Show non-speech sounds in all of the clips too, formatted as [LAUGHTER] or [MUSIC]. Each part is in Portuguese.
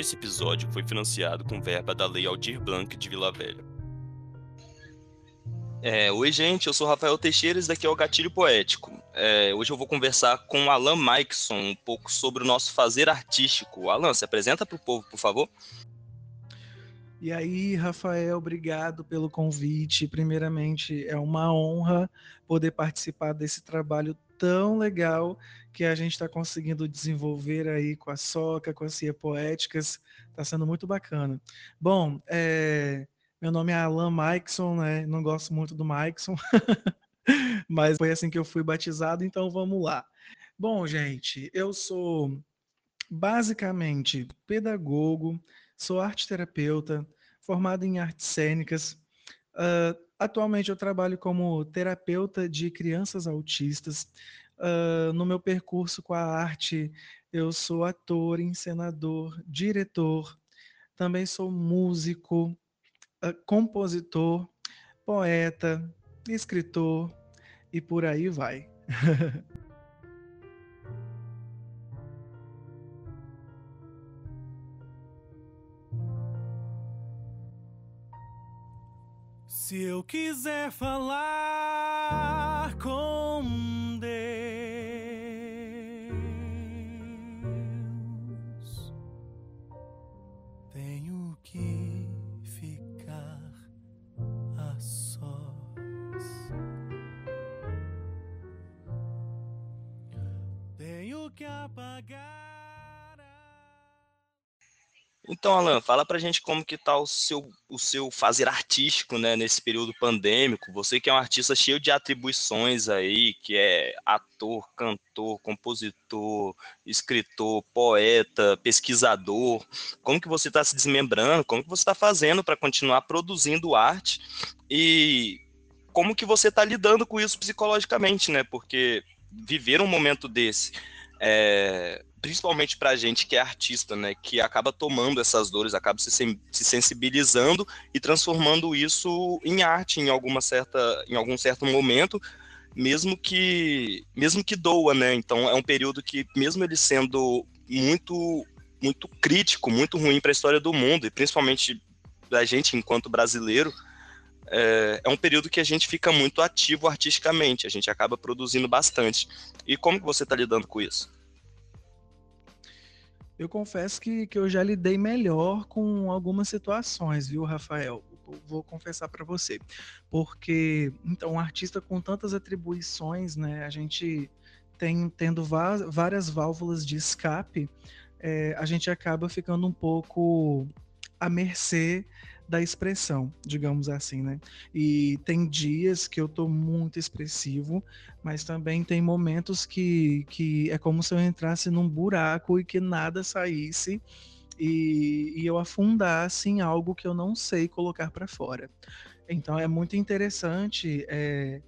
Esse episódio foi financiado com verba da Lei Aldir Blanc de Vila Velha. É, Oi, gente, eu sou Rafael Teixeira e esse daqui é o Gatilho Poético. É, hoje eu vou conversar com o Alan Maikson um pouco sobre o nosso fazer artístico. Alan, se apresenta para o povo, por favor. E aí, Rafael, obrigado pelo convite. Primeiramente, é uma honra poder participar desse trabalho tão legal que a gente está conseguindo desenvolver aí com a Soca, com a Cia Poéticas. Está sendo muito bacana. Bom, é, meu nome é Alan Maikson, né? Não gosto muito do Maikson, [LAUGHS] mas foi assim que eu fui batizado, então vamos lá. Bom, gente, eu sou basicamente pedagogo, sou arte terapeuta, formado em artes cênicas. Uh, atualmente eu trabalho como terapeuta de crianças autistas. Uh, no meu percurso com a arte, eu sou ator, encenador, diretor, também sou músico, uh, compositor, poeta, escritor e por aí vai. [LAUGHS] Se eu quiser falar com Então, Alan, fala pra gente como que tá o seu, o seu fazer artístico, né, nesse período pandêmico. Você que é um artista cheio de atribuições aí, que é ator, cantor, compositor, escritor, poeta, pesquisador. Como que você está se desmembrando? Como que você está fazendo para continuar produzindo arte? E como que você está lidando com isso psicologicamente, né? Porque viver um momento desse é, principalmente para a gente que é artista, né, que acaba tomando essas dores, acaba se, se sensibilizando e transformando isso em arte em alguma certa, em algum certo momento, mesmo que, mesmo que doa, né? Então é um período que, mesmo ele sendo muito, muito crítico, muito ruim para a história do mundo e principalmente da gente enquanto brasileiro, é, é, um período que a gente fica muito ativo artisticamente, a gente acaba produzindo bastante. E como que você está lidando com isso? Eu confesso que, que eu já lidei melhor com algumas situações, viu, Rafael? Vou confessar para você. Porque, então, um artista com tantas atribuições, né? A gente tem tendo várias válvulas de escape, é, a gente acaba ficando um pouco à mercê da expressão, digamos assim, né? E tem dias que eu tô muito expressivo, mas também tem momentos que, que é como se eu entrasse num buraco e que nada saísse e, e eu afundasse em algo que eu não sei colocar para fora. Então é muito interessante é,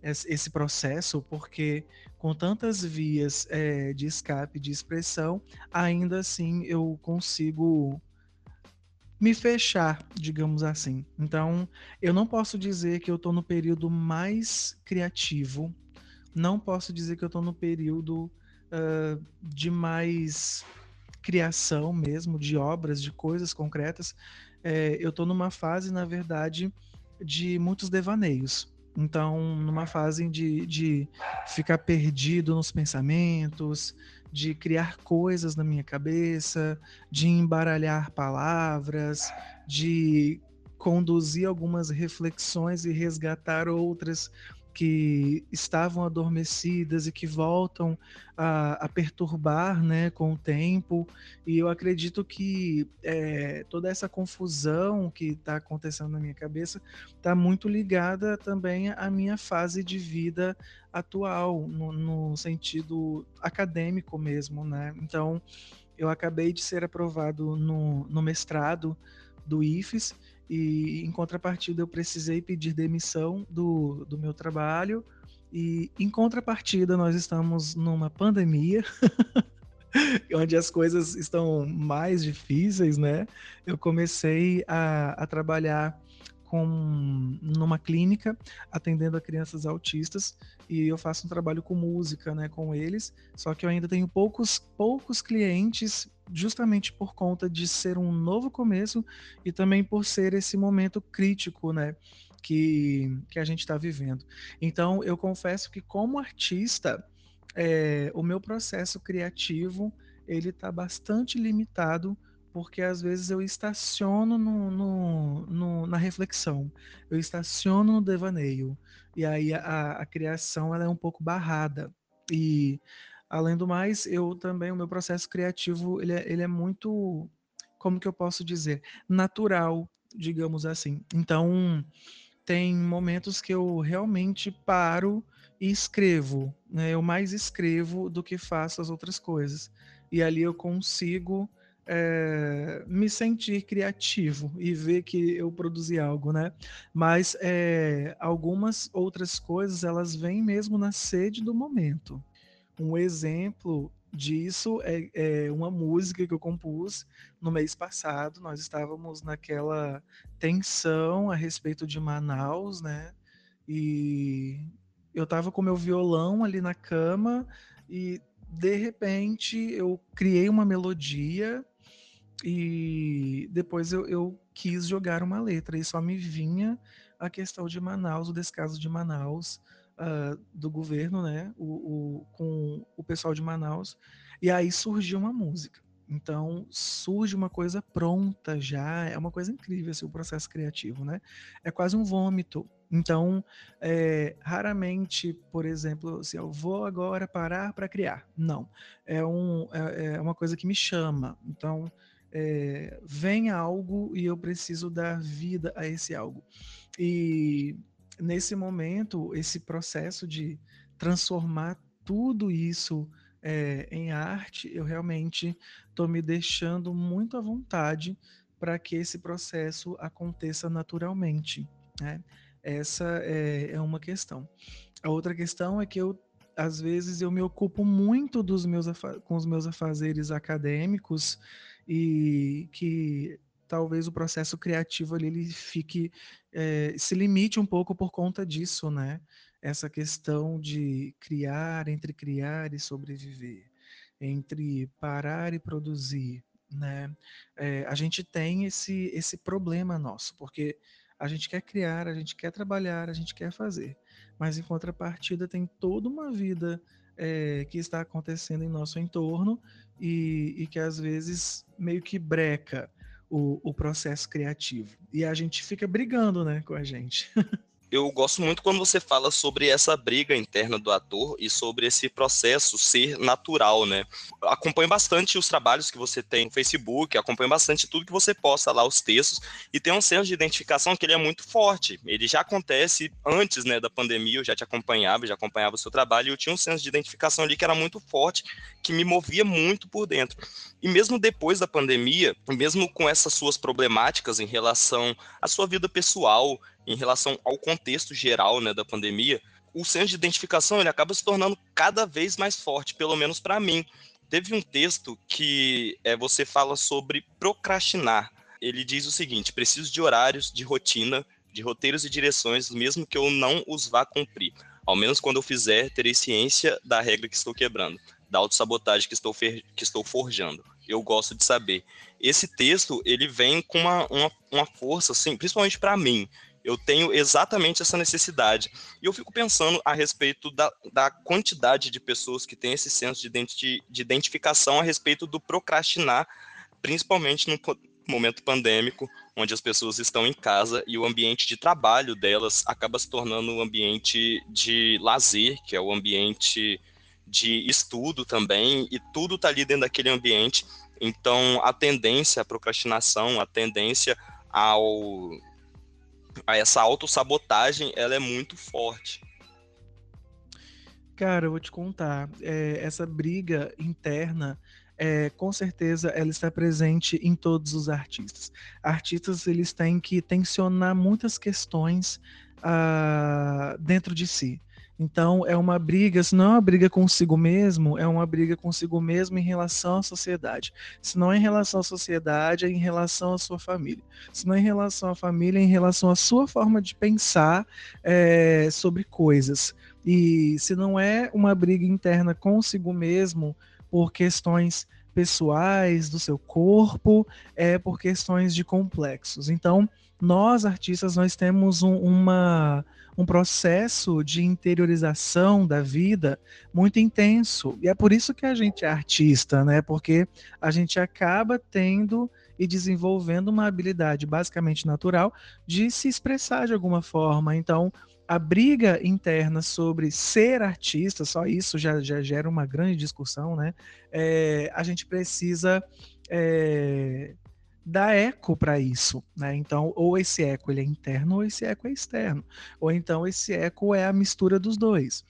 esse processo, porque com tantas vias é, de escape, de expressão, ainda assim eu consigo me fechar, digamos assim. Então, eu não posso dizer que eu estou no período mais criativo, não posso dizer que eu estou no período uh, de mais criação mesmo, de obras, de coisas concretas. É, eu estou numa fase, na verdade, de muitos devaneios. Então, numa fase de, de ficar perdido nos pensamentos, de criar coisas na minha cabeça, de embaralhar palavras, de conduzir algumas reflexões e resgatar outras que estavam adormecidas e que voltam a, a perturbar né, com o tempo. E eu acredito que é, toda essa confusão que está acontecendo na minha cabeça está muito ligada também à minha fase de vida atual, no, no sentido acadêmico mesmo. Né? Então, eu acabei de ser aprovado no, no mestrado do IFES e em contrapartida eu precisei pedir demissão do, do meu trabalho e em contrapartida nós estamos numa pandemia [LAUGHS] onde as coisas estão mais difíceis, né? Eu comecei a, a trabalhar com numa clínica atendendo a crianças autistas e eu faço um trabalho com música, né, com eles. Só que eu ainda tenho poucos poucos clientes justamente por conta de ser um novo começo e também por ser esse momento crítico, né? Que, que a gente está vivendo. Então, eu confesso que, como artista, é, o meu processo criativo ele está bastante limitado porque às vezes eu estaciono no, no, no, na reflexão, eu estaciono no devaneio, e aí a, a criação ela é um pouco barrada. E além do mais, eu também, o meu processo criativo, ele é, ele é muito, como que eu posso dizer, natural, digamos assim. Então, tem momentos que eu realmente paro e escrevo, né? Eu mais escrevo do que faço as outras coisas. E ali eu consigo é, me sentir criativo e ver que eu produzi algo, né? Mas é, algumas outras coisas elas vêm mesmo na sede do momento. Um exemplo disso é, é, uma música que eu compus no mês passado. Nós estávamos naquela tensão a respeito de Manaus, né? E eu estava com meu violão ali na cama e de repente eu criei uma melodia e depois eu, eu, quis jogar uma letra e só me vinha a questão de Manaus, o descaso de Manaus, uh, do governo, né, o, o, com o pessoal de Manaus, e aí surgiu uma música. Então surge uma coisa pronta já, é uma coisa incrível esse o processo criativo, né? É quase um vômito. Então, é, raramente, por exemplo, se eu vou agora parar para criar, não. É, um, é, é uma coisa que me chama. Então, é, vem algo e eu preciso dar vida a esse algo. E nesse momento, esse processo de transformar tudo isso é, em arte, eu realmente estou me deixando muito à vontade para que esse processo aconteça naturalmente. Né? Essa é, é uma questão. A outra questão é que eu às vezes eu me ocupo muito dos meus com os meus afazeres acadêmicos e que talvez o processo criativo ali ele fique é, se limite um pouco por conta disso, né? Essa questão de criar, entre criar e sobreviver, entre parar e produzir, né? É, a gente tem esse esse problema nosso, porque a gente quer criar, a gente quer trabalhar, a gente quer fazer, mas em contrapartida tem toda uma vida é, que está acontecendo em nosso entorno e, e que às vezes meio que breca o, o, processo criativo. E a gente fica brigando né, com a gente. [LAUGHS] eu gosto muito quando você fala sobre essa briga interna do ator e sobre esse processo ser natural, né? Acompanho bastante os trabalhos que você tem no Facebook, acompanho bastante tudo que você posta lá, os textos, e tem um senso de identificação que ele é muito forte. Ele já acontece antes, né, da pandemia, eu já te acompanhava, já acompanhava o seu trabalho, e eu tinha um senso de identificação ali que era muito forte, que me movia muito por dentro. E mesmo depois da pandemia, mesmo com essas suas problemáticas em relação à sua vida pessoal, em relação ao contexto geral né, da pandemia, o senso de identificação ele acaba se tornando cada vez mais forte, pelo menos para mim. Teve um texto que é, você fala sobre procrastinar. Ele diz o seguinte: preciso de horários, de rotina, de roteiros e direções, mesmo que eu não os vá cumprir. Ao menos quando eu fizer, terei ciência da regra que estou quebrando, da autossabotagem que estou, que estou forjando. Eu gosto de saber. Esse texto, ele vem com uma, uma, uma força, assim, principalmente para mim, eu tenho exatamente essa necessidade. E eu fico pensando a respeito da, da quantidade de pessoas que têm esse senso de, identi de identificação a respeito do procrastinar, principalmente no momento pandêmico, onde as pessoas estão em casa e o ambiente de trabalho delas acaba se tornando um ambiente de lazer, que é o ambiente de estudo também, e tudo está ali dentro daquele ambiente. Então, a tendência à procrastinação, a tendência ao essa autossabotagem, ela é muito forte. Cara, eu vou te contar, é, essa briga interna, é, com certeza ela está presente em todos os artistas. Artistas, eles têm que tensionar muitas questões uh, dentro de si. Então, é uma briga, se não é uma briga consigo mesmo, é uma briga consigo mesmo em relação à sociedade. Se não é em relação à sociedade, é em relação à sua família. Se não é em relação à família, é em relação à sua forma de pensar é, sobre coisas. E se não é uma briga interna consigo mesmo, por questões pessoais do seu corpo, é por questões de complexos. Então, nós artistas nós temos um, uma um processo de interiorização da vida muito intenso. E é por isso que a gente é artista, né? Porque a gente acaba tendo e desenvolvendo uma habilidade basicamente natural de se expressar de alguma forma. Então, a briga interna sobre ser artista, só isso já, já gera uma grande discussão, né? É, a gente precisa é, dar eco para isso, né? Então, ou esse eco ele é interno ou esse eco é externo, ou então esse eco é a mistura dos dois.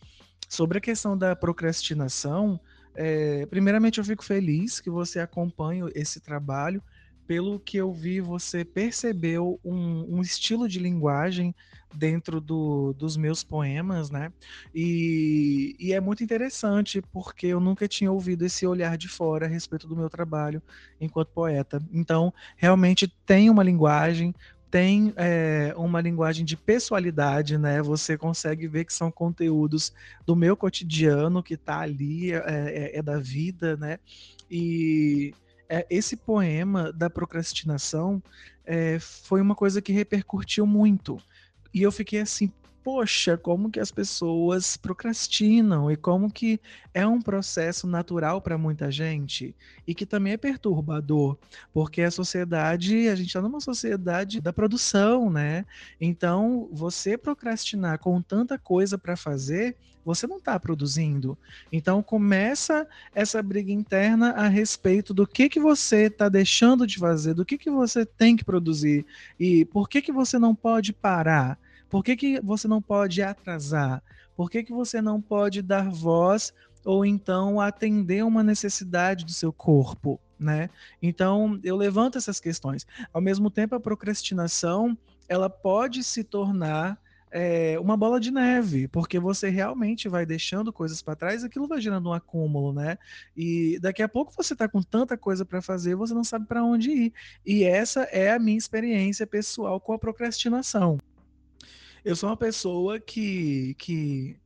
Sobre a questão da procrastinação, é, primeiramente eu fico feliz que você acompanhe esse trabalho pelo que eu vi, você percebeu um, um estilo de linguagem dentro do, dos meus poemas, né? E, e, é muito interessante porque eu nunca tinha ouvido esse olhar de fora a respeito do meu trabalho enquanto poeta. Então, realmente tem uma linguagem, tem é, uma linguagem de pessoalidade, né? Você consegue ver que são conteúdos do meu cotidiano que está ali, é, é, é da vida, né? E é, esse poema da procrastinação é, foi uma coisa que repercutiu muito. E eu fiquei assim, poxa, como que as pessoas procrastinam e como que é um processo natural para muita gente e que também é perturbador, porque a sociedade, a gente está numa sociedade da produção, né? Então, você procrastinar com tanta coisa para fazer, você não está produzindo. Então, começa essa briga interna a respeito do que que você está deixando de fazer, do que que você tem que produzir e por que que você não pode parar. Por que, que você não pode atrasar? Por que, que você não pode dar voz ou então atender uma necessidade do seu corpo? Né? Então, eu levanto essas questões. Ao mesmo tempo, a procrastinação ela pode se tornar é, uma bola de neve, porque você realmente vai deixando coisas para trás, aquilo vai gerando um acúmulo, né? E daqui a pouco você está com tanta coisa para fazer, você não sabe para onde ir. E essa é a minha experiência pessoal com a procrastinação. Eu sou uma pessoa que, que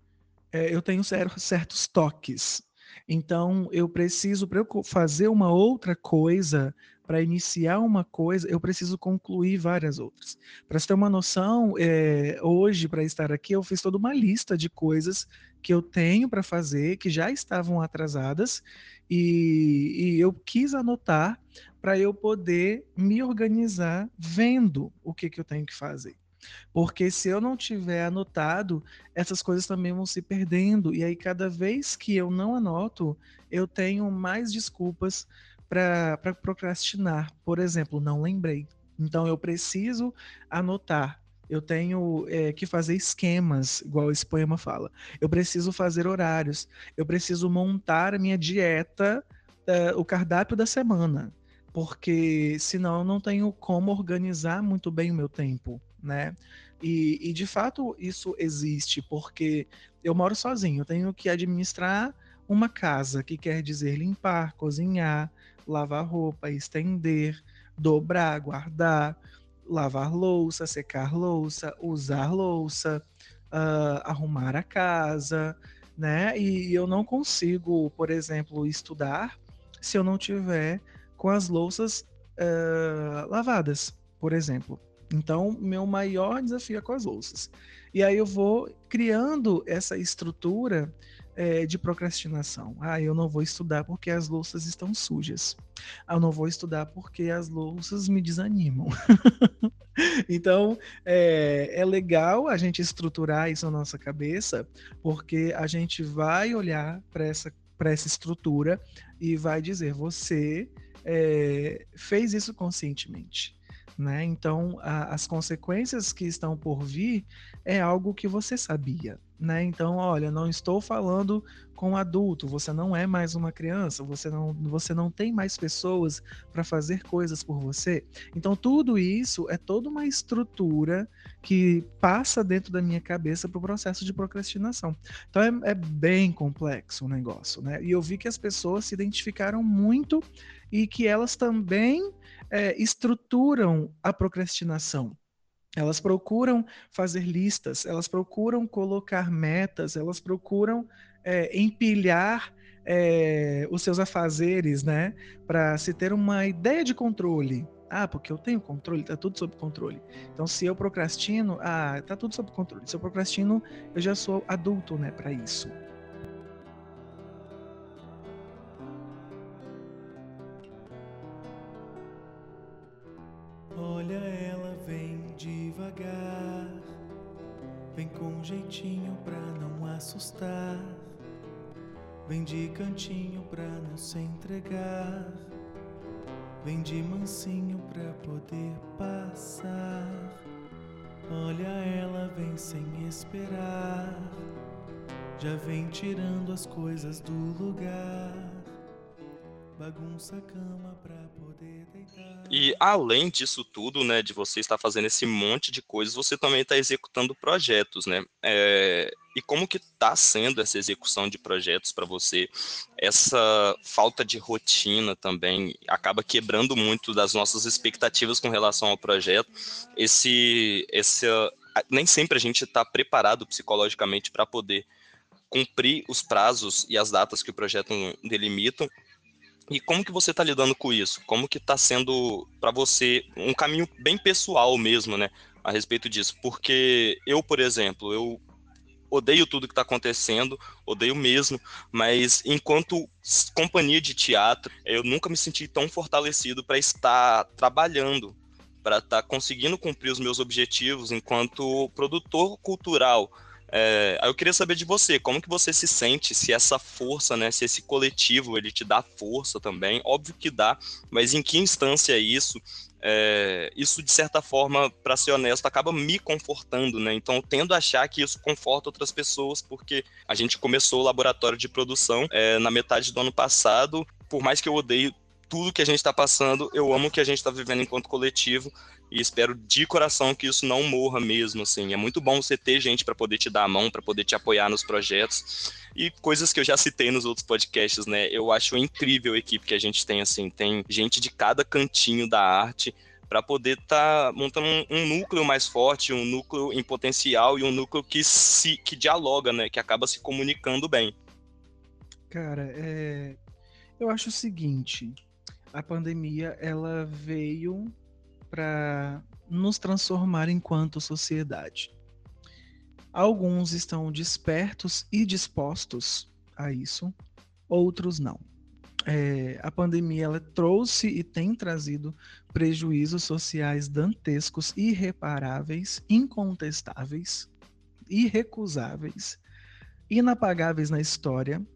é, eu tenho certos toques. Então, eu preciso, para eu fazer uma outra coisa, para iniciar uma coisa, eu preciso concluir várias outras. Para você ter uma noção, é, hoje, para estar aqui, eu fiz toda uma lista de coisas que eu tenho para fazer, que já estavam atrasadas, e, e eu quis anotar para eu poder me organizar vendo o que, que eu tenho que fazer. Porque se eu não tiver anotado, essas coisas também vão se perdendo. E aí, cada vez que eu não anoto, eu tenho mais desculpas para procrastinar. Por exemplo, não lembrei. Então, eu preciso anotar. Eu tenho é, que fazer esquemas, igual esse poema fala. Eu preciso fazer horários. Eu preciso montar a minha dieta, uh, o cardápio da semana porque senão eu não tenho como organizar muito bem o meu tempo né? E, e, de fato isso existe porque eu moro sozinho, tenho que administrar uma casa, que quer dizer limpar, cozinhar, lavar roupa, estender, dobrar, guardar, lavar louça, secar louça, usar louça, uh, arrumar a casa, né? E eu não consigo, por exemplo, estudar se eu não tiver com as louças uh, lavadas, por exemplo. Então, meu maior desafio é com as louças. E aí eu vou criando essa estrutura é, de procrastinação. Ah, eu não vou estudar porque as louças estão sujas. Ah, eu não vou estudar porque as louças me desanimam. [LAUGHS] então, é, é legal a gente estruturar isso na nossa cabeça, porque a gente vai olhar para essa, essa estrutura e vai dizer: você é, fez isso conscientemente. Né? Então, a, as consequências que estão por vir é algo que você sabia. Né? Então, olha, não estou falando com adulto, você não é mais uma criança, você não, você não tem mais pessoas para fazer coisas por você. Então, tudo isso é toda uma estrutura que passa dentro da minha cabeça para o processo de procrastinação. Então, é, é bem complexo o negócio. Né? E eu vi que as pessoas se identificaram muito e que elas também é, estruturam a procrastinação. Elas procuram fazer listas, elas procuram colocar metas, elas procuram é, empilhar é, os seus afazeres, né? Para se ter uma ideia de controle. Ah, porque eu tenho controle, tá tudo sob controle. Então, se eu procrastino, ah, tá tudo sob controle. Se eu procrastino, eu já sou adulto, né, para isso. Olha, ela vem devagar, vem com jeitinho pra não assustar, vem de cantinho pra não se entregar, vem de mansinho pra poder passar. Olha, ela vem sem esperar, já vem tirando as coisas do lugar, bagunça cama pra poder deitar. E além disso tudo, né, de você estar fazendo esse monte de coisas, você também está executando projetos, né? É, e como que está sendo essa execução de projetos para você? Essa falta de rotina também acaba quebrando muito das nossas expectativas com relação ao projeto. Esse, esse nem sempre a gente está preparado psicologicamente para poder cumprir os prazos e as datas que o projeto delimitam. E como que você está lidando com isso? Como que está sendo para você um caminho bem pessoal mesmo, né, a respeito disso? Porque eu, por exemplo, eu odeio tudo que está acontecendo, odeio mesmo, mas enquanto companhia de teatro, eu nunca me senti tão fortalecido para estar trabalhando, para estar tá conseguindo cumprir os meus objetivos enquanto produtor cultural é, eu queria saber de você, como que você se sente, se essa força, né, se esse coletivo, ele te dá força também, óbvio que dá, mas em que instância é isso? É, isso, de certa forma, para ser honesto, acaba me confortando, né? Então, eu tendo a achar que isso conforta outras pessoas, porque a gente começou o laboratório de produção é, na metade do ano passado. Por mais que eu odeie tudo que a gente está passando, eu amo o que a gente está vivendo enquanto coletivo e espero de coração que isso não morra mesmo, assim. É muito bom você ter gente para poder te dar a mão, para poder te apoiar nos projetos e coisas que eu já citei nos outros podcasts, né? Eu acho incrível a equipe que a gente tem, assim, tem gente de cada cantinho da arte para poder estar tá montando um, um, núcleo mais forte, um núcleo em potencial e um núcleo que se que dialoga, né? Que acaba se comunicando bem. Cara, é... eu acho o seguinte, a pandemia ela veio para nos transformar enquanto sociedade. Alguns estão despertos e dispostos a isso, outros não. É, a pandemia ela trouxe e tem trazido prejuízos sociais dantescos, irreparáveis, incontestáveis, irrecusáveis, inapagáveis na história.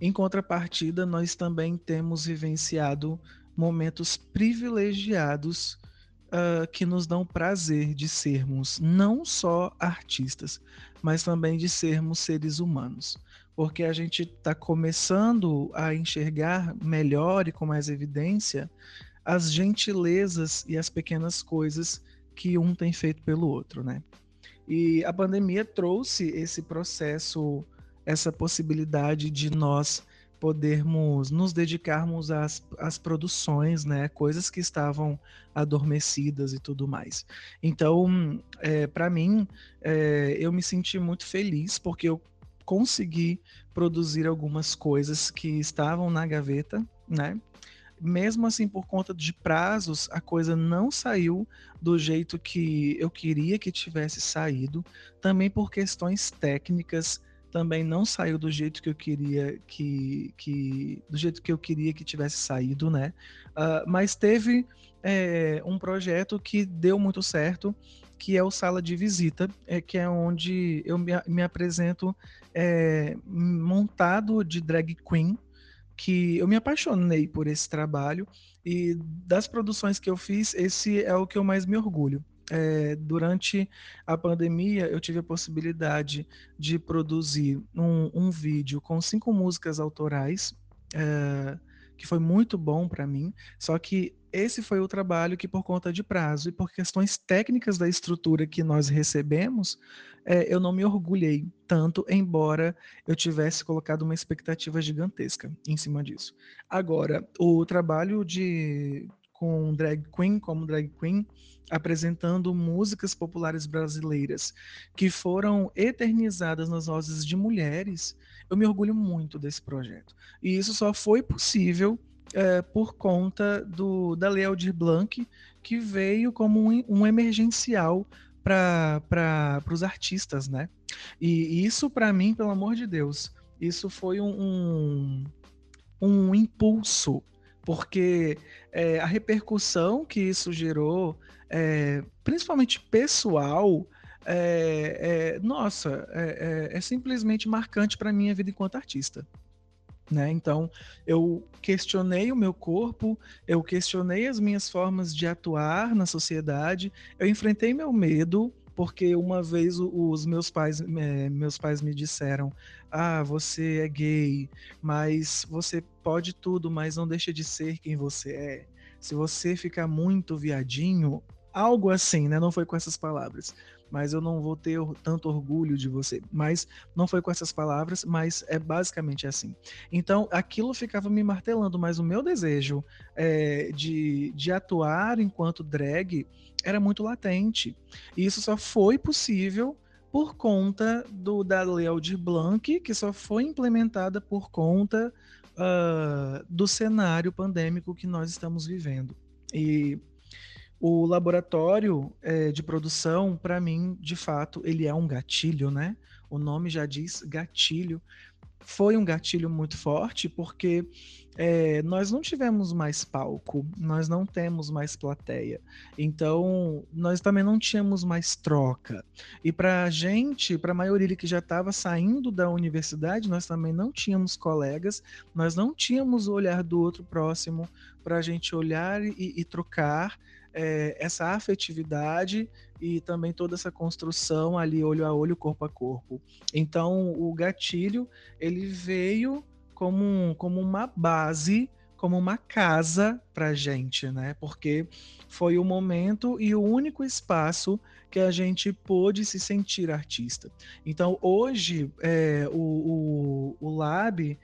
Em contrapartida, nós também temos vivenciado momentos privilegiados uh, que nos dão prazer de sermos não só artistas, mas também de sermos seres humanos. Porque a gente está começando a enxergar melhor e com mais evidência as gentilezas e as pequenas coisas que um tem feito pelo outro, né? E a pandemia trouxe esse processo, essa possibilidade de nós podermos nos dedicarmos às, às produções, né, coisas que estavam adormecidas e tudo mais. Então, é, para mim, é, eu me senti muito feliz porque eu consegui produzir algumas coisas que estavam na gaveta, né? Mesmo assim, por conta de prazos, a coisa não saiu do jeito que eu queria que tivesse saído, também por questões técnicas também não saiu do jeito que eu queria que, que do jeito que eu queria que tivesse saído, né? Uh, mas teve é, um projeto que deu muito certo, que é o Sala de Visita, é, que é onde eu me, me apresento é, montado de drag queen, que eu me apaixonei por esse trabalho e das produções que eu fiz, esse é o que eu mais me orgulho é, durante a pandemia, eu tive a possibilidade de produzir um, um vídeo com cinco músicas autorais, é, que foi muito bom para mim. Só que esse foi o trabalho que, por conta de prazo e por questões técnicas da estrutura que nós recebemos, é, eu não me orgulhei tanto, embora eu tivesse colocado uma expectativa gigantesca em cima disso. Agora, o trabalho de com drag queen como drag queen apresentando músicas populares brasileiras que foram eternizadas nas vozes de mulheres, eu me orgulho muito desse projeto. E isso só foi possível é, por conta do, da Lei Aldir Blanc, que veio como um, um emergencial para os artistas, né? E isso, para mim, pelo amor de Deus, isso foi um, um, um impulso, porque é, a repercussão que isso gerou, é, principalmente pessoal, é, é nossa, é, é, é, simplesmente marcante para minha vida enquanto artista. Né? Então, eu questionei o meu corpo, eu questionei as minhas formas de atuar na sociedade, eu enfrentei meu medo, porque uma vez os meus pais, meus pais me disseram: "Ah, você é gay, mas você pode tudo, mas não deixa de ser quem você é. Se você ficar muito viadinho, algo assim, né? Não foi com essas palavras mas eu não vou ter tanto orgulho de você. Mas não foi com essas palavras, mas é basicamente assim. Então, aquilo ficava me martelando, mas o meu desejo é, de, de atuar enquanto drag era muito latente. E isso só foi possível por conta do, da Lei Aldir Blanc, que só foi implementada por conta uh, do cenário pandêmico que nós estamos vivendo. E o laboratório é, de produção, para mim, de fato, ele é um gatilho, né? O nome já diz gatilho. Foi um gatilho muito forte porque é, nós não tivemos mais palco, nós não temos mais plateia, então nós também não tínhamos mais troca. E para a gente, para a maioria que já estava saindo da universidade, nós também não tínhamos colegas, nós não tínhamos o olhar do outro próximo para a gente olhar e, e trocar é, essa afetividade e também toda essa construção ali olho a olho, corpo a corpo. Então, o gatilho ele veio como, um, como uma base, como uma casa para gente, né? Porque foi o momento e o único espaço que a gente pôde se sentir artista. Então, hoje, é, o, o, o Lab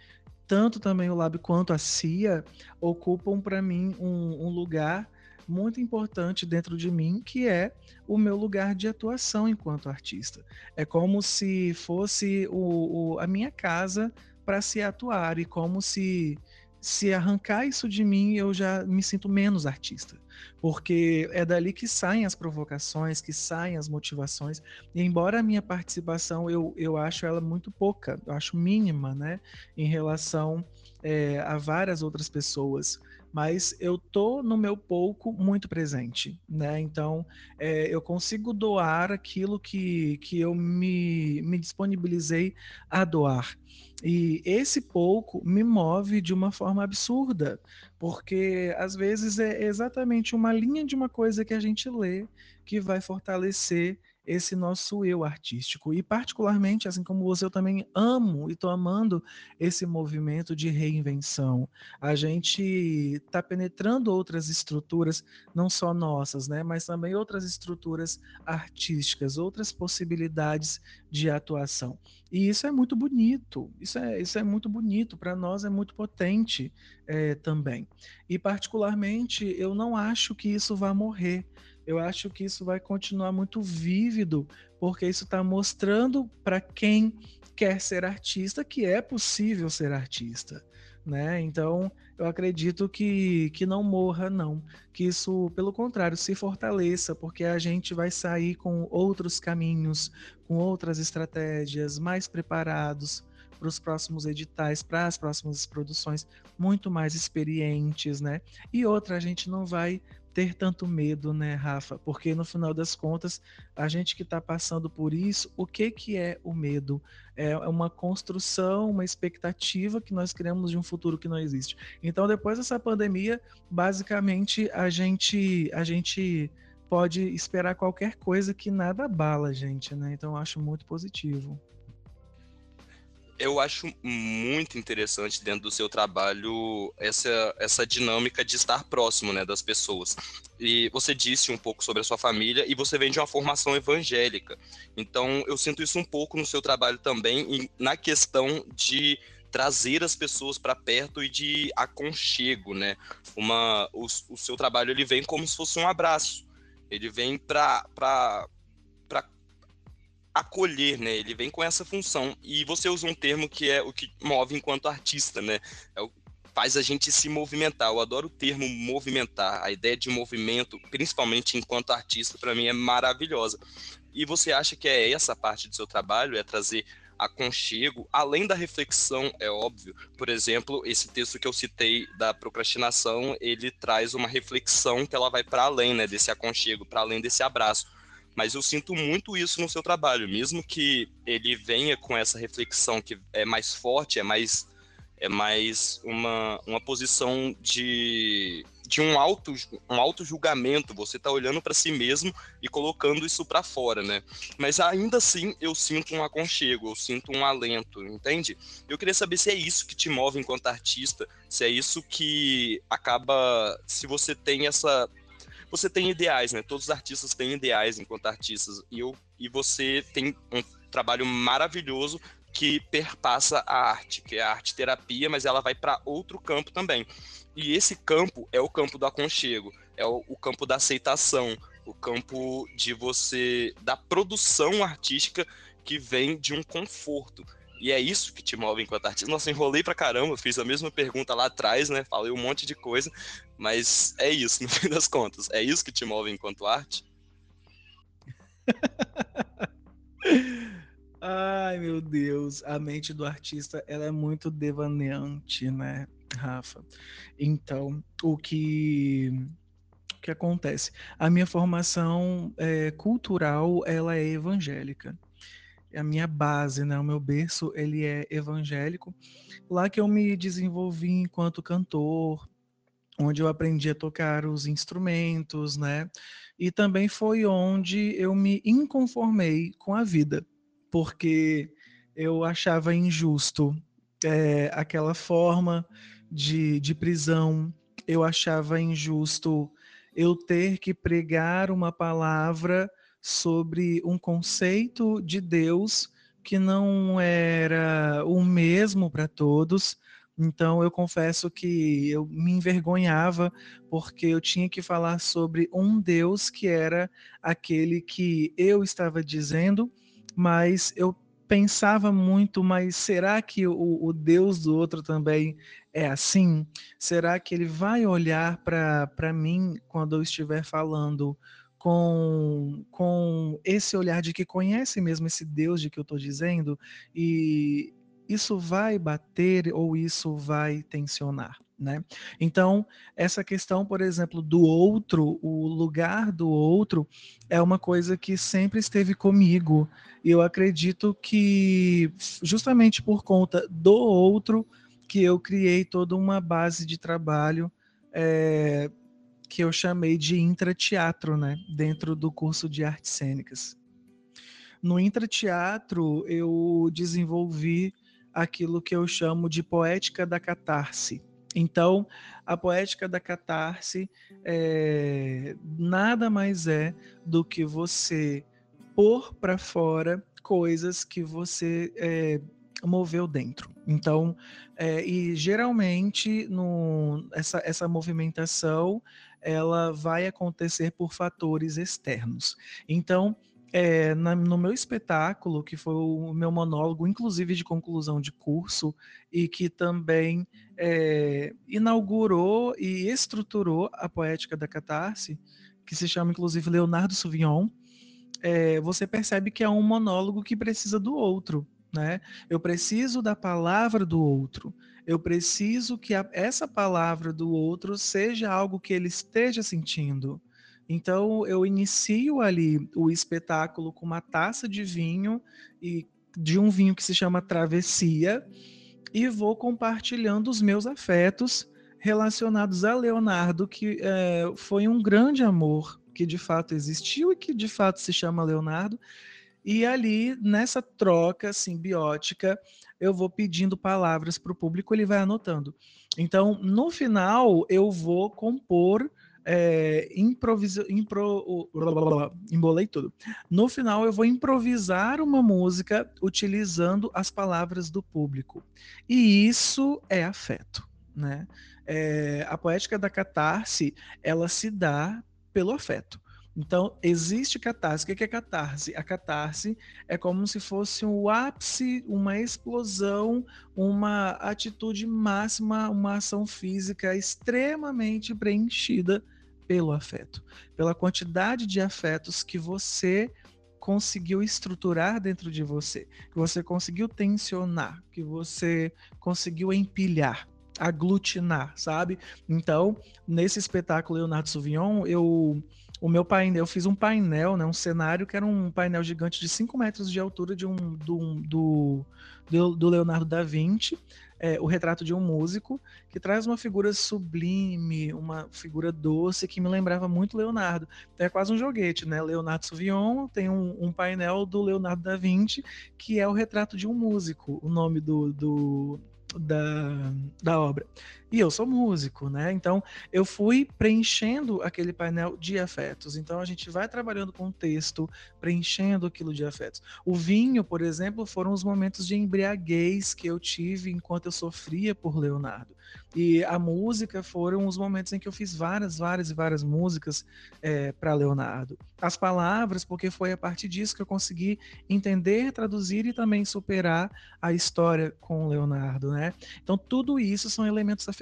tanto também o Lab quanto a CIA ocupam para mim um, um, lugar muito importante dentro de mim, que é o meu lugar de atuação enquanto artista. É como se fosse o, o a minha casa para se atuar e como se se arrancar isso de mim eu já me sinto menos artista porque é dali que saem as provocações, que saem as motivações. E embora a minha participação eu, eu acho ela muito pouca, eu acho mínima, né, em relação é, a várias outras pessoas mas eu tô no meu pouco muito presente, né? Então é, eu consigo doar aquilo que, que eu me, me disponibilizei a doar. E esse pouco me move de uma forma absurda, porque às vezes é exatamente uma linha de uma coisa que a gente lê que vai fortalecer esse nosso eu artístico. E, particularmente, assim como você, eu também amo e estou amando esse movimento de reinvenção. A gente está penetrando outras estruturas, não só nossas, né, mas também outras estruturas artísticas, outras possibilidades de atuação. E isso é muito bonito, isso é, isso é muito bonito, para nós é muito potente é, também. E, particularmente, eu não acho que isso vá morrer eu acho que isso vai continuar muito vívido, porque isso está mostrando para quem quer ser artista que é possível ser artista. Né? Então, eu acredito que, que não morra, não. Que isso, pelo contrário, se fortaleça, porque a gente vai sair com outros caminhos, com outras estratégias, mais preparados para os próximos editais, para as próximas produções, muito mais experientes, né? E outra, a gente não vai ter tanto medo, né, Rafa? Porque no final das contas, a gente que está passando por isso, o que que é o medo? É uma construção, uma expectativa que nós criamos de um futuro que não existe. Então, depois dessa pandemia, basicamente a gente a gente pode esperar qualquer coisa que nada abala a gente, né? Então, eu acho muito positivo eu acho muito interessante dentro do seu trabalho essa, essa dinâmica de estar próximo né, das pessoas. E você disse um pouco sobre a sua família e você vem de uma formação evangélica. Então, eu sinto isso um pouco no seu trabalho também, na questão de trazer as pessoas para perto e de aconchego, né? Uma, o, o seu trabalho ele vem como se fosse um abraço. Ele vem para acolher, né? Ele vem com essa função. E você usa um termo que é o que move enquanto artista, né? É o faz a gente se movimentar. Eu adoro o termo movimentar. A ideia de movimento, principalmente enquanto artista, para mim é maravilhosa. E você acha que é essa parte do seu trabalho, é trazer aconchego, além da reflexão, é óbvio. Por exemplo, esse texto que eu citei da procrastinação, ele traz uma reflexão que ela vai para além, né, desse aconchego, para além desse abraço. Mas eu sinto muito isso no seu trabalho, mesmo que ele venha com essa reflexão que é mais forte, é mais é mais uma, uma posição de, de um auto um auto julgamento você está olhando para si mesmo e colocando isso para fora né? Mas ainda assim eu sinto um aconchego eu sinto um alento entende? Eu queria saber se é isso que te move enquanto artista se é isso que acaba se você tem essa você tem ideais né todos os artistas têm ideais enquanto artistas e eu e você tem um trabalho maravilhoso que perpassa a arte, que é a arte terapia, mas ela vai para outro campo também. E esse campo é o campo do aconchego, é o, o, campo da aceitação, o campo de você da produção artística que vem de um conforto. E é isso que te move enquanto artista. Nossa, enrolei pra caramba, fiz a mesma pergunta lá atrás, né? Falei um monte de coisa, mas é isso, [LAUGHS] no fim das contas. É isso que te move enquanto arte? [LAUGHS] Ai, meu Deus, a mente do artista ela é muito devaneante, né, Rafa? Então, o que que acontece? A minha formação é, cultural ela é evangélica. A minha base, né, o meu berço, ele é evangélico. Lá que eu me desenvolvi enquanto cantor, onde eu aprendi a tocar os instrumentos, né? E também foi onde eu me inconformei com a vida porque eu achava injusto é, aquela forma de, de prisão, eu achava injusto eu ter que pregar uma palavra sobre um conceito de Deus que não era o mesmo para todos. Então eu confesso que eu me envergonhava porque eu tinha que falar sobre um Deus que era aquele que eu estava dizendo mas eu pensava muito, mas será que o, o, Deus do outro também é assim? Será que ele vai olhar para mim quando eu estiver falando com, com esse olhar de que conhece mesmo esse Deus de que eu estou dizendo? E isso vai bater ou isso vai tensionar? Né? Então, essa questão, por exemplo, do outro, o lugar do outro, é uma coisa que sempre esteve comigo. E eu acredito que, justamente por conta do outro, que eu criei toda uma base de trabalho é, que eu chamei de intrateatro, né? Dentro do curso de artes cênicas. No intrateatro, eu desenvolvi aquilo que eu chamo de poética da catarse então, a poética da catarse é, nada mais é do que você pôr para fora coisas que você é, moveu dentro. Então, é, e geralmente no, essa, essa movimentação ela vai acontecer por fatores externos. Então, é, na, no meu espetáculo, que foi o meu monólogo, inclusive de conclusão de curso, e que também é, inaugurou e estruturou a poética da catarse, que se chama inclusive Leonardo Sauvignon, é, você percebe que é um monólogo que precisa do outro. Né? Eu preciso da palavra do outro. Eu preciso que a, essa palavra do outro seja algo que ele esteja sentindo. Então eu inicio ali o espetáculo com uma taça de vinho e de um vinho que se chama Travessia e vou compartilhando os meus afetos relacionados a Leonardo, que é, foi um grande amor que de fato existiu e que de fato se chama Leonardo. E ali, nessa troca simbiótica, eu vou pedindo palavras para o público, ele vai anotando. Então, no final, eu vou compor é, improvisa, impro, embolei tudo. No final, eu vou improvisar uma música utilizando as palavras do público. E isso é afeto, né? É, a poética da catarse, ela se dá pelo afeto. Então, existe catarse. O que é catarse? A catarse é como se fosse um ápice, uma explosão, uma atitude máxima, uma ação física extremamente preenchida pelo afeto, pela quantidade de afetos que você conseguiu estruturar dentro de você, que você conseguiu tensionar, que você conseguiu empilhar, aglutinar, sabe? Então, nesse espetáculo Leonardo Sauvignon, eu o meu painel, eu fiz um painel, né, um cenário que era um painel gigante de 5 metros de altura de um, do, do, do Leonardo da Vinci, é, o retrato de um músico, que traz uma figura sublime, uma figura doce, que me lembrava muito Leonardo. É quase um joguete, né? Leonardo Sauvignon tem um, um, painel do Leonardo da Vinci, que é o retrato de um músico, o nome do, do da, da obra. E eu sou músico, né? Então eu fui preenchendo aquele painel de afetos. Então a gente vai trabalhando com o texto, preenchendo aquilo de afetos. O vinho, por exemplo, foram os momentos de embriaguez que eu tive enquanto eu sofria por Leonardo. E a música foram os momentos em que eu fiz várias, várias e várias músicas é, para Leonardo. As palavras, porque foi a partir disso que eu consegui entender, traduzir e também superar a história com Leonardo, né? Então tudo isso são elementos afetivos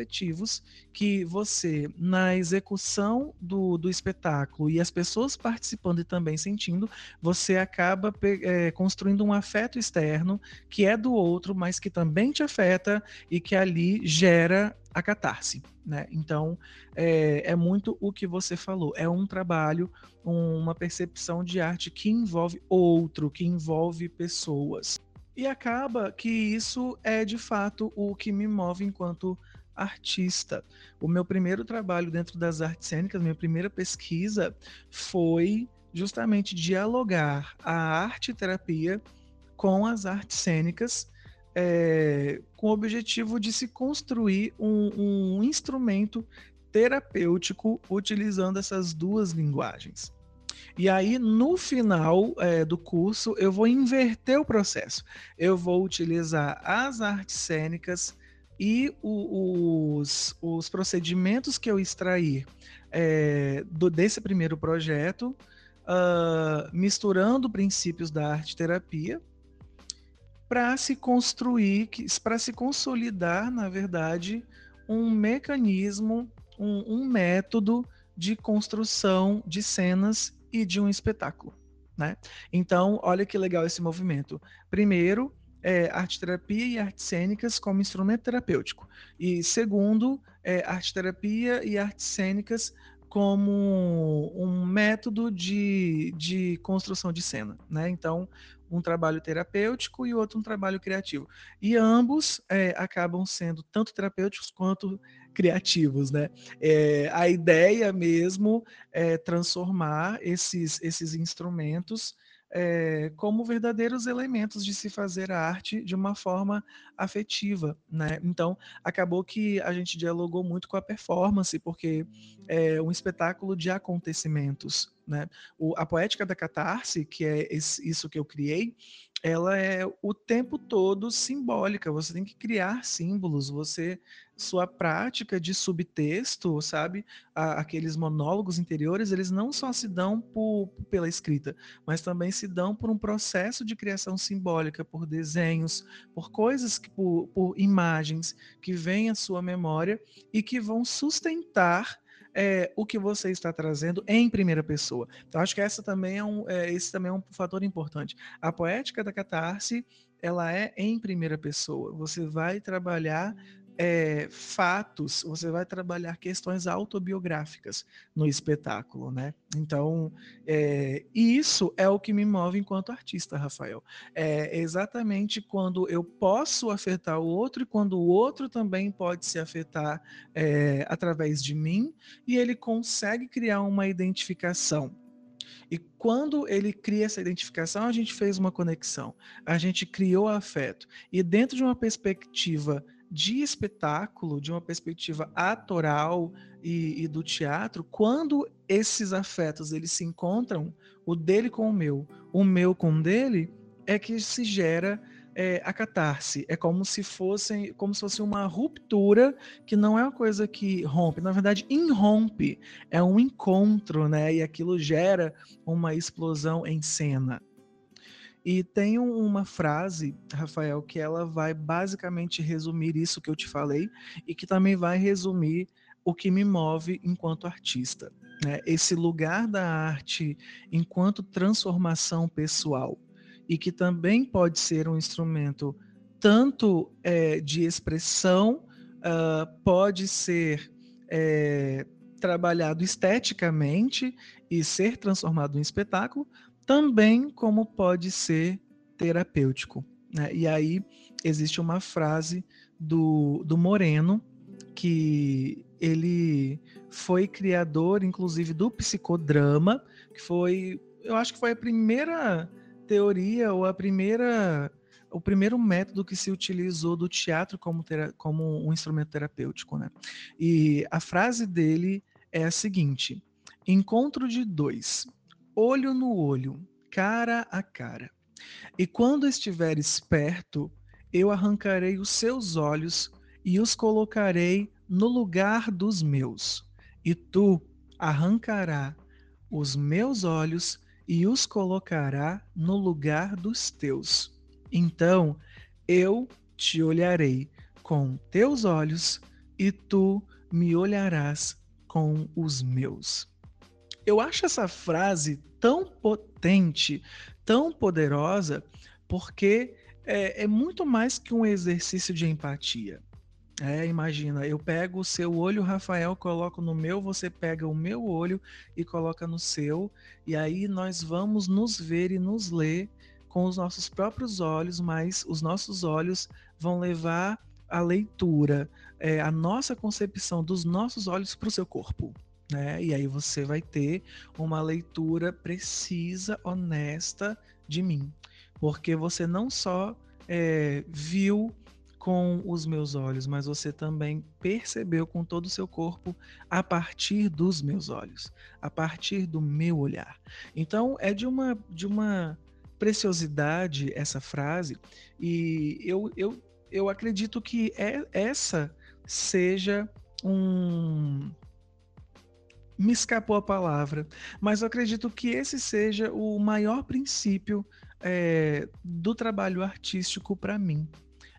que você, na execução do, do espetáculo e as pessoas participando e também sentindo, você acaba é, construindo um afeto externo que é do outro, mas que também te afeta e que ali gera a catarse. Né? Então, é, é, muito o que você falou. É um trabalho, um, uma percepção de arte que envolve outro, que envolve pessoas. E acaba que isso é de fato o que me move enquanto artista. O meu primeiro trabalho dentro das artes cênicas, minha primeira pesquisa foi justamente dialogar a arte terapia com as artes cênicas é, com o objetivo de se construir um, um instrumento terapêutico utilizando essas duas linguagens. E aí, no final é, do curso, eu vou inverter o processo. Eu vou utilizar as artes cênicas e o, os, os procedimentos que eu extrair é, do, desse primeiro projeto, uh, misturando princípios da arte terapia para se construir, para se consolidar, na verdade, um mecanismo, um, um, método de construção de cenas e de um espetáculo. Né? Então, olha que legal esse movimento. Primeiro, é, arte terapia e artes cênicas como instrumento terapêutico. E segundo, é, arte terapia e artes cênicas como um método de, de construção de cena, né? Então, um trabalho terapêutico e outro um trabalho criativo. E ambos é, acabam sendo tanto terapêuticos quanto criativos, né? É, a ideia mesmo é transformar esses, esses instrumentos é, como verdadeiros elementos de se fazer a arte de uma forma afetiva, né? Então, acabou que a gente dialogou muito com a performance, porque é um espetáculo de acontecimentos, né? O, a poética da catarse, que é esse, isso que eu criei, ela é o tempo todo simbólica. Você tem que criar símbolos. Você, sua prática de subtexto, sabe, a, aqueles monólogos interiores, eles não só se dão por, pela escrita, mas também se dão por um processo de criação simbólica, por desenhos, por coisas, que, por, por imagens que vêm à sua memória e que vão sustentar é, o que você está trazendo em primeira pessoa. Então, acho que essa também é um, é, esse também é um fator importante. A poética da catarse, ela é em primeira pessoa. Você vai trabalhar é, fatos, você vai trabalhar questões autobiográficas no espetáculo, né? Então, é, isso é o que me move enquanto artista, Rafael. É exatamente quando eu posso afetar o outro e quando o outro também pode se afetar é, através de mim e ele consegue criar uma identificação. E quando ele cria essa identificação, a gente fez uma conexão, a gente criou afeto. E dentro de uma perspectiva de espetáculo, de uma perspectiva atoral e, e, do teatro, quando esses afetos eles se encontram, o dele com o meu, o meu com o dele, é que se gera é, a catarse. É como se fosse, como se fosse uma ruptura que não é uma coisa que rompe, na verdade, irrompe. É um encontro, né? E aquilo gera uma explosão em cena. E tem uma frase, Rafael, que ela vai basicamente resumir isso que eu te falei e que também vai resumir o que me move enquanto artista. Né? Esse lugar da arte enquanto transformação pessoal e que também pode ser um instrumento tanto é, de expressão, uh, pode ser é, trabalhado esteticamente e ser transformado em espetáculo, também como pode ser terapêutico. Né? E aí existe uma frase do, do Moreno, que ele foi criador, inclusive, do psicodrama, que foi, eu acho que foi a primeira teoria ou a primeira o primeiro método que se utilizou do teatro como, como um instrumento terapêutico, né? E a frase dele é a seguinte: encontro de dois, olho no olho, cara a cara. E quando estiveres perto, eu arrancarei os seus olhos e os colocarei no lugar dos meus. E tu arrancará os meus olhos e os colocará no lugar dos teus. Então eu te olharei com teus olhos e tu me olharás com os meus. Eu acho essa frase tão potente, tão poderosa, porque é, é muito mais que um exercício de empatia. É, imagina, eu pego o seu olho, Rafael, coloco no meu, você pega o meu olho e coloca no seu, e aí nós vamos nos ver e nos ler com os nossos próprios olhos, mas os nossos olhos vão levar a leitura, é, a nossa concepção dos nossos olhos para o seu corpo né? E aí você vai ter uma leitura precisa, honesta de mim, porque você não só é, viu com os meus olhos, mas você também percebeu com todo o seu corpo a partir dos meus olhos, a partir do meu olhar. Então é de uma de uma preciosidade essa frase e eu, eu, eu acredito que é, essa seja um me escapou a palavra, mas eu acredito que esse seja o maior princípio é, do trabalho artístico para mim.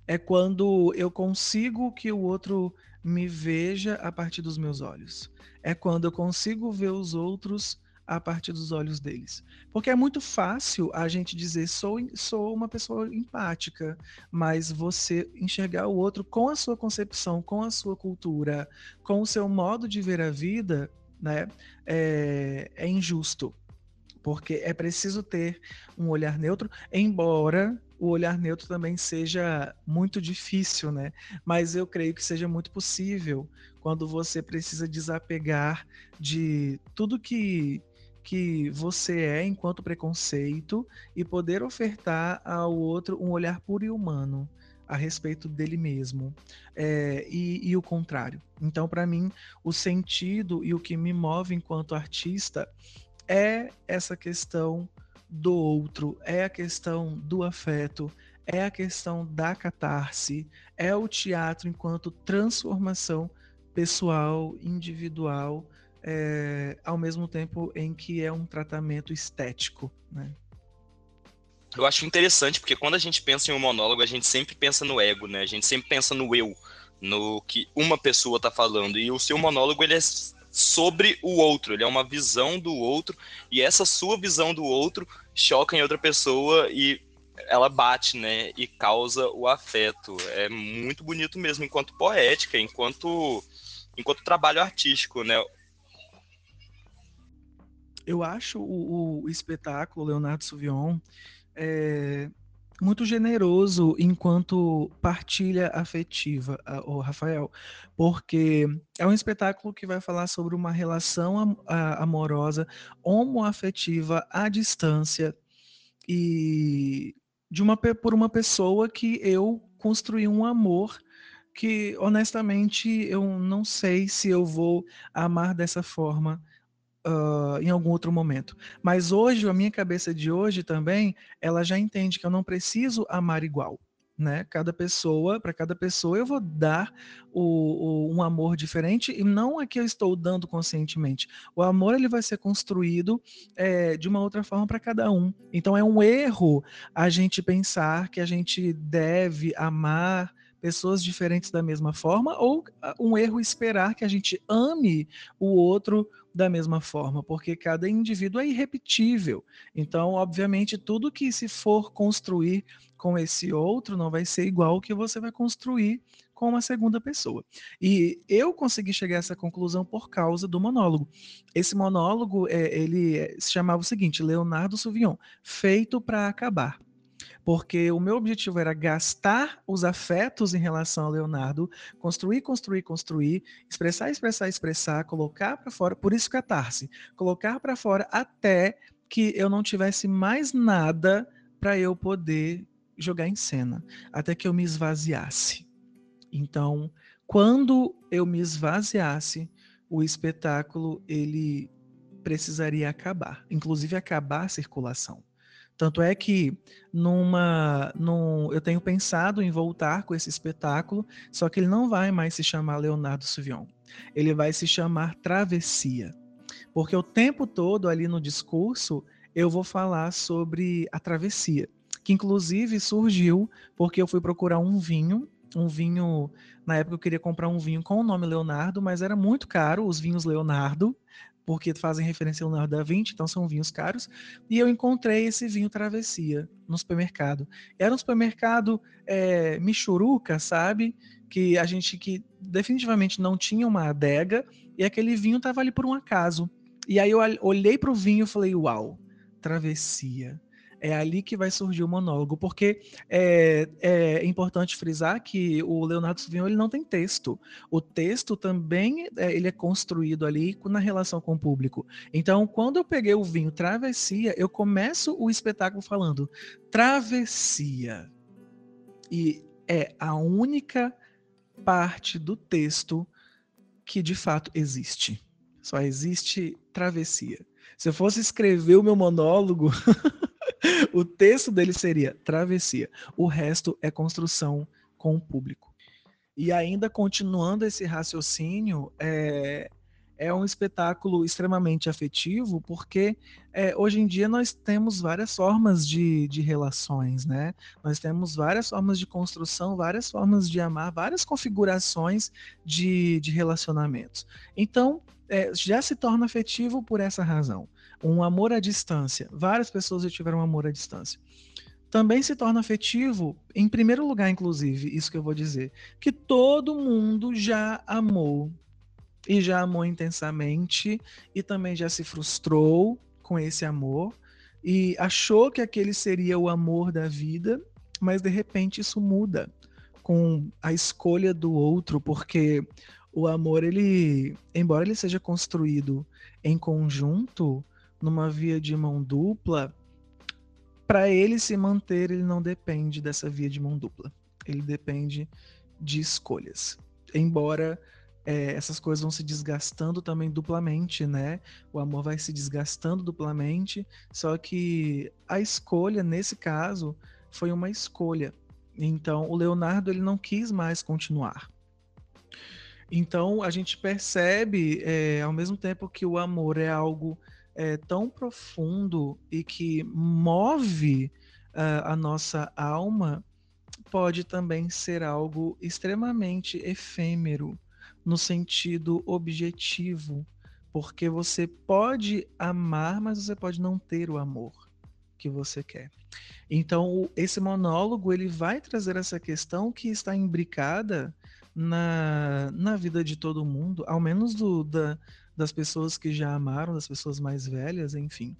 É quando eu consigo que o outro me veja a partir dos meus olhos. É quando eu consigo ver os outros a partir dos olhos deles. Porque é muito fácil a gente dizer sou, sou uma pessoa empática, mas você enxergar o outro com a sua concepção, com a sua cultura, com o seu modo de ver a vida, né, é, é injusto, porque é preciso ter um olhar neutro, embora o olhar neutro também seja muito difícil, né? Mas eu creio que seja muito possível quando você precisa desapegar de tudo que que você é enquanto preconceito e poder ofertar ao outro um olhar puro e humano a respeito dele mesmo é, e, e o contrário. Então, para mim, o sentido e o que me move enquanto artista é essa questão do outro, é a questão do afeto, é a questão da catarse, é o teatro enquanto transformação pessoal, individual, é, ao mesmo tempo em que é um tratamento estético, né? Eu acho interessante, porque quando a gente pensa em um monólogo, a gente sempre pensa no ego, né? A gente sempre pensa no eu, no que uma pessoa está falando. E o seu monólogo, ele é sobre o outro, ele é uma visão do outro, e essa sua visão do outro choca em outra pessoa e ela bate, né? E causa o afeto. É muito bonito mesmo, enquanto poética, enquanto, enquanto trabalho artístico, né? Eu acho o, o espetáculo Leonardo Suvion é, muito generoso enquanto partilha afetiva, o Rafael, porque é um espetáculo que vai falar sobre uma relação amorosa, homoafetiva à distância e de uma por uma pessoa que eu construí um amor que honestamente eu não sei se eu vou amar dessa forma uh, em algum outro momento. Mas hoje, a minha cabeça de hoje também, ela já entende que eu não preciso amar igual. Né? Cada pessoa, para cada pessoa, eu vou dar o, o, um amor diferente e não é que eu estou dando conscientemente. O amor ele vai ser construído é, de uma outra forma para cada um. Então é um erro a gente pensar que a gente deve amar pessoas diferentes da mesma forma, ou ah, um erro esperar que a gente ame o outro da mesma forma, porque cada indivíduo é irrepetível. Então, obviamente, tudo que se for construir com esse outro não vai ser igual ao que você vai construir com uma segunda pessoa. E eu consegui chegar a essa conclusão por causa do monólogo. Esse monólogo, é, ele se chamava o seguinte, Leonardo Sauvignon, feito para acabar porque o meu objetivo era gastar os afetos em relação a Leonardo, construir, construir, construir, expressar, expressar, expressar, colocar para fora, por isso catarse, colocar para fora até que eu não tivesse mais nada para eu poder jogar em cena, até que eu me esvaziasse. Então, quando eu me esvaziasse, o espetáculo ele precisaria acabar, inclusive acabar a circulação. Tanto é que numa, num, eu tenho pensado em voltar com esse espetáculo, só que ele não vai mais se chamar Leonardo Suvion. Ele vai se chamar Travessia. Porque o tempo todo ali no discurso eu vou falar sobre a travessia, que inclusive surgiu porque eu fui procurar um vinho, um vinho, na época eu queria comprar um vinho com o nome Leonardo, mas era muito caro os vinhos Leonardo, porque fazem referência ao Leonardo da Vinci, então são vinhos caros. E eu encontrei esse vinho Travessia no supermercado. Era um supermercado é, Michuruca, sabe? Que a gente que definitivamente não tinha uma adega e aquele vinho estava ali por um acaso. E aí eu olhei para o vinho e falei: Uau, Travessia é ali que vai surgir o monólogo, porque é, é importante frisar que o Leonardo Sauvignon ele não tem texto. O texto também é, ele é construído ali na relação com o público. Então, quando eu peguei o vinho Travessia, eu começo o espetáculo falando Travessia. E é a única parte do texto que de fato existe. Só existe travessia. Se eu fosse escrever o meu monólogo, [LAUGHS] [LAUGHS] o texto dele seria travessia. O resto é construção com o público. E ainda continuando esse raciocínio, é, é um espetáculo extremamente afetivo, porque é, hoje em dia nós temos várias formas de, de relações, né? Nós temos várias formas de construção, várias formas de amar, várias configurações de, de relacionamentos. Então, é, já se torna afetivo por essa razão um amor à distância. Várias pessoas já tiveram um amor à distância. Também se torna afetivo, em primeiro lugar, inclusive, isso que eu vou dizer, que todo mundo já amou e já amou intensamente e também já se frustrou com esse amor e achou que aquele seria o amor da vida, mas de repente isso muda com a escolha do outro, porque o amor ele, embora ele seja construído em conjunto, numa via de mão dupla, para ele se manter, ele não depende dessa via de mão dupla. Ele depende de escolhas. Embora é, essas coisas vão se desgastando também duplamente, né? O amor vai se desgastando duplamente, só que a escolha, nesse caso, foi uma escolha. Então, o Leonardo ele não quis mais continuar. Então, a gente percebe, é, ao mesmo tempo que o amor é algo é, tão profundo e que move uh, a nossa alma, pode também ser algo extremamente efêmero, no sentido objetivo, porque você pode amar, mas você pode não ter o amor que você quer. Então, esse monólogo ele vai trazer essa questão que está imbricada na, na vida de todo mundo, ao menos do, da, das pessoas que já amaram, das pessoas mais velhas, enfim.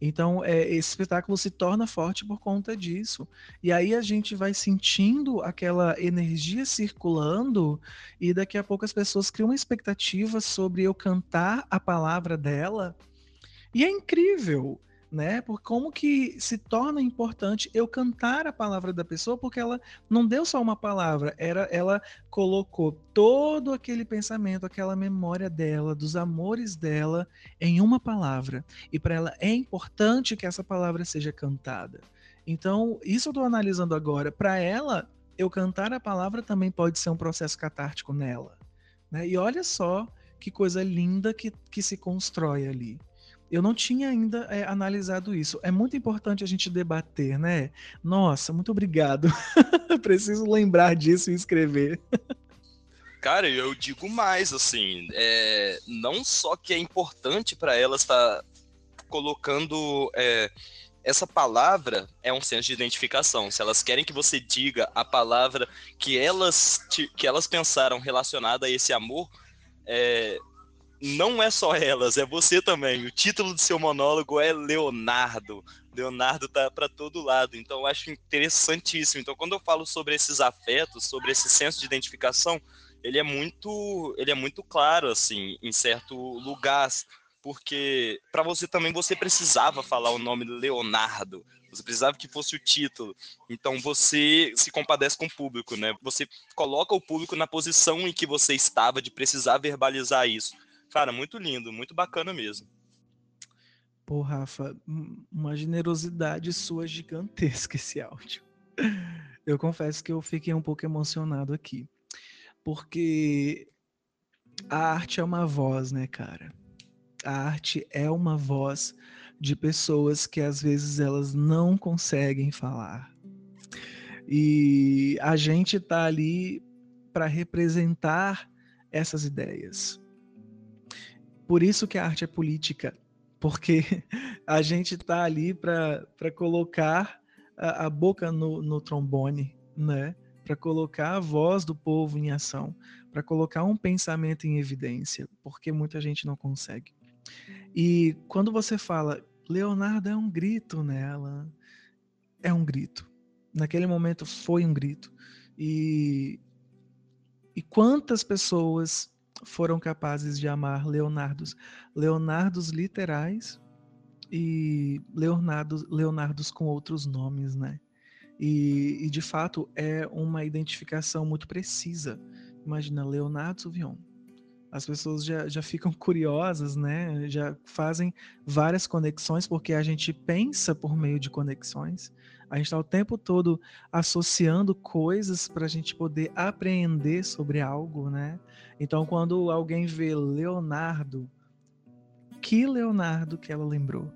Então, é, esse espetáculo se torna forte por conta disso. E aí a gente vai sentindo aquela energia circulando, e daqui a pouco as pessoas criam uma expectativa sobre eu cantar a palavra dela. E é incrível. Né? Por como que se torna importante eu cantar a palavra da pessoa, porque ela não deu só uma palavra, era ela colocou todo aquele pensamento, aquela memória dela, dos amores dela em uma palavra. E para ela é importante que essa palavra seja cantada. Então, isso eu estou analisando agora. Para ela, eu cantar a palavra também pode ser um processo catártico nela. Né? E olha só que coisa linda que, que se constrói ali. Eu não tinha ainda é, analisado isso. É muito importante a gente debater, né? Nossa, muito obrigado. [LAUGHS] Preciso lembrar disso e escrever. Cara, eu digo mais, assim, é, não só que é importante para elas estar colocando é, essa palavra é um senso de identificação. Se elas querem que você diga a palavra que elas que elas pensaram relacionada a esse amor, é, não é só elas, é você também. O título do seu monólogo é Leonardo. Leonardo tá para todo lado. Então eu acho interessantíssimo. Então quando eu falo sobre esses afetos, sobre esse senso de identificação, ele é muito, ele é muito claro assim, em certo lugar, porque para você também você precisava falar o nome Leonardo. Você precisava que fosse o título. Então você se compadece com o público, né? Você coloca o público na posição em que você estava de precisar verbalizar isso. Cara, muito lindo, muito bacana mesmo. Pô, Rafa, uma generosidade sua gigantesca esse áudio. Eu confesso que eu fiquei um pouco emocionado aqui. Porque a arte é uma voz, né, cara? A arte é uma voz de pessoas que às vezes elas não conseguem falar. E a gente tá ali para representar essas ideias. Por isso que a arte é política, porque [LAUGHS] a gente está ali para colocar a, a boca no, no, trombone, né? para colocar a voz do povo em ação, para colocar um pensamento em evidência, porque muita gente não consegue. E quando você fala, Leonardo é um grito nela, é um grito. Naquele momento foi um grito. E, e quantas pessoas foram capazes de amar Leonardos, Leonardos literais e Leonardos, Leonardos com outros nomes, né? E, e, de fato é uma identificação muito precisa. Imagina Leonardo Suvion. As pessoas já, já ficam curiosas, né? Já fazem várias conexões, porque a gente pensa por meio de conexões. A gente está o tempo todo associando coisas para a gente poder aprender sobre algo, né? Então, quando alguém vê Leonardo, que Leonardo que ela lembrou?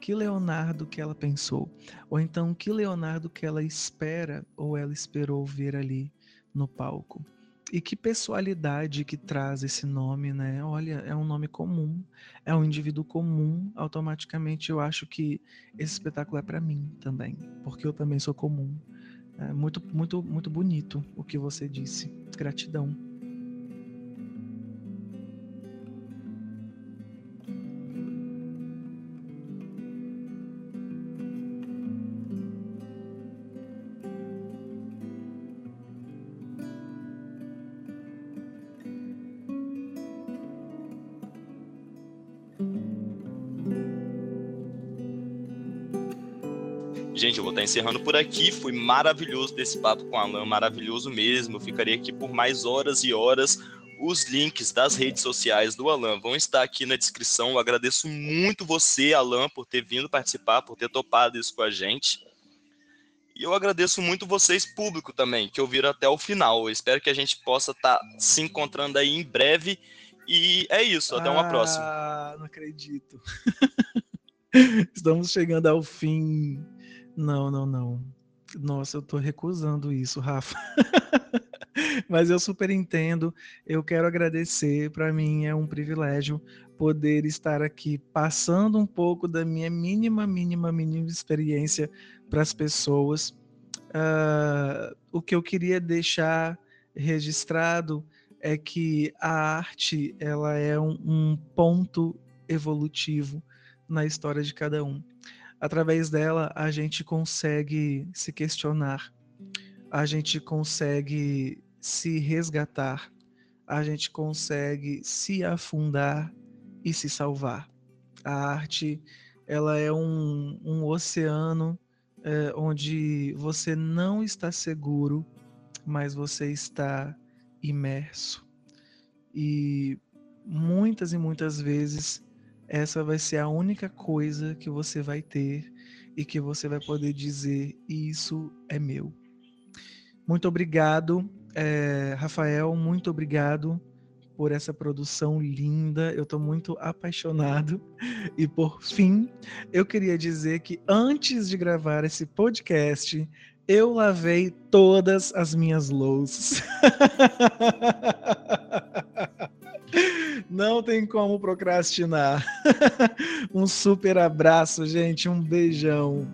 Que Leonardo que ela pensou? Ou então, que Leonardo que ela espera ou ela esperou ver ali no palco? E que pessoalidade que traz esse nome, né? Olha, é um nome comum, é um indivíduo comum. Automaticamente eu acho que esse espetáculo é para mim também, porque eu também sou comum. É muito, muito, muito bonito o que você disse. Gratidão. Gente, eu vou estar encerrando por aqui. Foi maravilhoso desse papo com a Alan, maravilhoso mesmo. Eu ficaria aqui por mais horas e horas. Os links das redes sociais do Alan vão estar aqui na descrição. Eu agradeço muito você, Alan, por ter vindo participar, por ter topado isso com a gente. E eu agradeço muito vocês, público, também, que ouviram até o final. Eu espero que a gente possa estar tá se encontrando aí em breve. E é isso, até uma ah, próxima. Ah, não acredito. [LAUGHS] Estamos chegando ao fim não, não, não. Nossa, eu tô recusando isso, Rafa. [LAUGHS] Mas eu super entendo. Eu quero agradecer. Para mim é um privilégio poder estar aqui passando um pouco da minha mínima, mínima, mínima experiência para as pessoas. Uh, o que eu queria deixar registrado é que a arte ela é um, um ponto evolutivo na história de cada um através dela a gente consegue se questionar, a gente consegue se resgatar, a gente consegue se afundar e se salvar. A arte ela é um, um oceano é, onde você não está seguro, mas você está imerso. E muitas e muitas vezes essa vai ser a única coisa que você vai ter e que você vai poder dizer: Isso é meu. Muito obrigado, é, Rafael, muito obrigado por essa produção linda. Eu estou muito apaixonado. E por fim, eu queria dizer que antes de gravar esse podcast, eu lavei todas as minhas louças. [LAUGHS] Não tem como procrastinar. [LAUGHS] um super abraço, gente. Um beijão.